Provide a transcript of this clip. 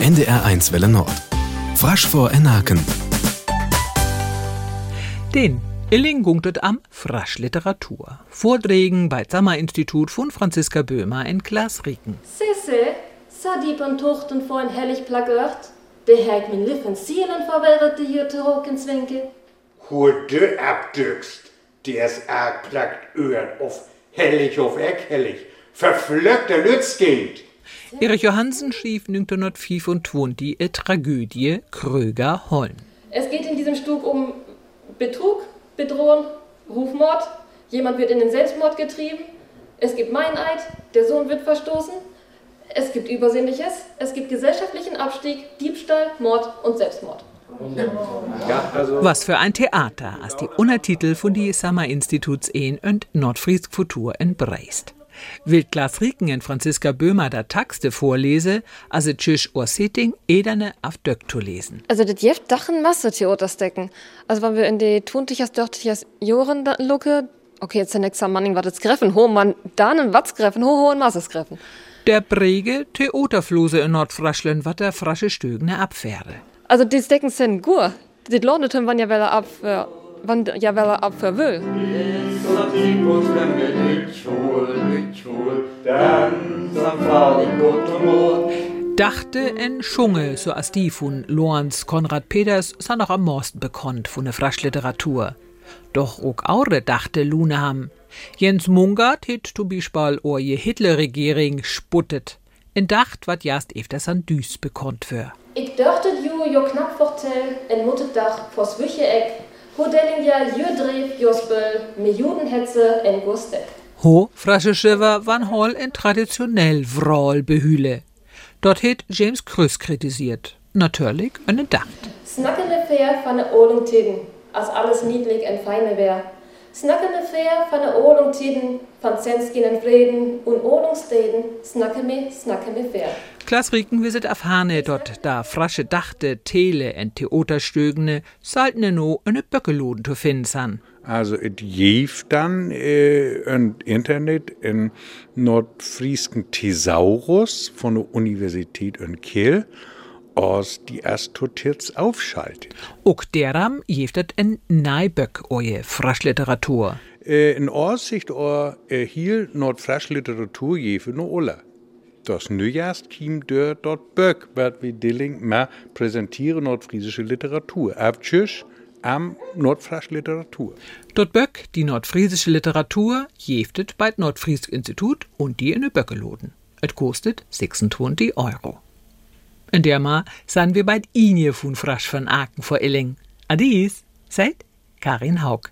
NDR1 Welle Nord. Frasch vor Enaken. Den Illing gunktet am Frasch Literatur. Vordregen bei Institut von Franziska Böhmer in Glasriken. Sisse, Sadip und Tuchten vor ein hellig plagört, Herr min Liffen Zielen verwirrt die Jütte Hokenswinkel. Hoe du abdückst, der es arg plagt Öhren auf hellig auf eckhellig, verflöckter Lützkind. Erich Johansen schrieb 1925 eine Tragödie Kröger Holm. Es geht in diesem Stück um Betrug, Bedrohen, Rufmord, jemand wird in den Selbstmord getrieben, es gibt Meineid, der Sohn wird verstoßen, es gibt Übersinnliches, es gibt gesellschaftlichen Abstieg, Diebstahl, Mord und Selbstmord. Also Was für ein Theater, als die Untertitel von die Summer Instituts in und Nordfriesk Futur in Breist. Wildglas Rieken in Franziska Böhmer der Texte vorlese, also tschüss or Setting ederne auf Döck zu lesen. Also das jeft Dachen Masse Theater stecken. Also wenn wir in die tuntichas dörtichas Joren lucke, okay, jetzt der nächste Manning war das Greffen, ho man dann ein Watz Greffen, ho ho ein Masses Greffen. Der Brege Theaterfluse in Nordfraschlen wat der frasche Stögne abfähre. Also die stecken sind gut. Die Lohnetum wann ja welle ab für wann ja welle ab für will dachte en Schunge, so as die von Lorenz Konrad Peters, sa noch am meisten bekannt von der Fraschliteratur. Doch auch aure dachte Luneham. Jens Mungard het zum Beispiel o je Hitler-Regierung sputtet. En dacht, wat jast öfters an Düs bekannt für. Ich dachte ju jo knapp vortel en Muttedach vors Wüche-Eck, wo delling ja jüdrev Jospel, me Judenhetze en Gustek. Ho frasche Schiffer van Hall en traditionell Wrawl behüle. Dort het James Krüss kritisiert. Natürlich eine Dacht. Snackende Fair van de Oling Tiden, als alles niedlich en feine wär. Snackende Fair van de Oling Tiden, van Zenskin en Vreden und Olungsteden, snacke me, snacke me fair. Klaas Rieken wir sind auf Hane dort, da frasche Dachte, Tele en Theaterstögene, saltne no eine Böckeloden zu finden san. Also es jef dann äh, ein Internet in Nordfriesken Thesaurus von der Universität in Kiel aus die Astotirz aufschaltet. Auch deram jeftet in Neiböck oje Fraschliteratur. Äh, in Aussicht or erhielt Nordfraschliteratur jefe no Ola. Das Neujahrst kim dör dort Böck, wat wie Dilling ma präsentiere nordfriesische Literatur. Abtschüss am Nordfrasch Literatur. Dort Böck, die nordfriesische Literatur, jeftet bei Nordfriesk Institut und die in de Böckeloden. Et kostet 26 Euro. In der Ma sind wir bei Inje von Frasch von Aken vor Illing. Adies, seid Karin Haug.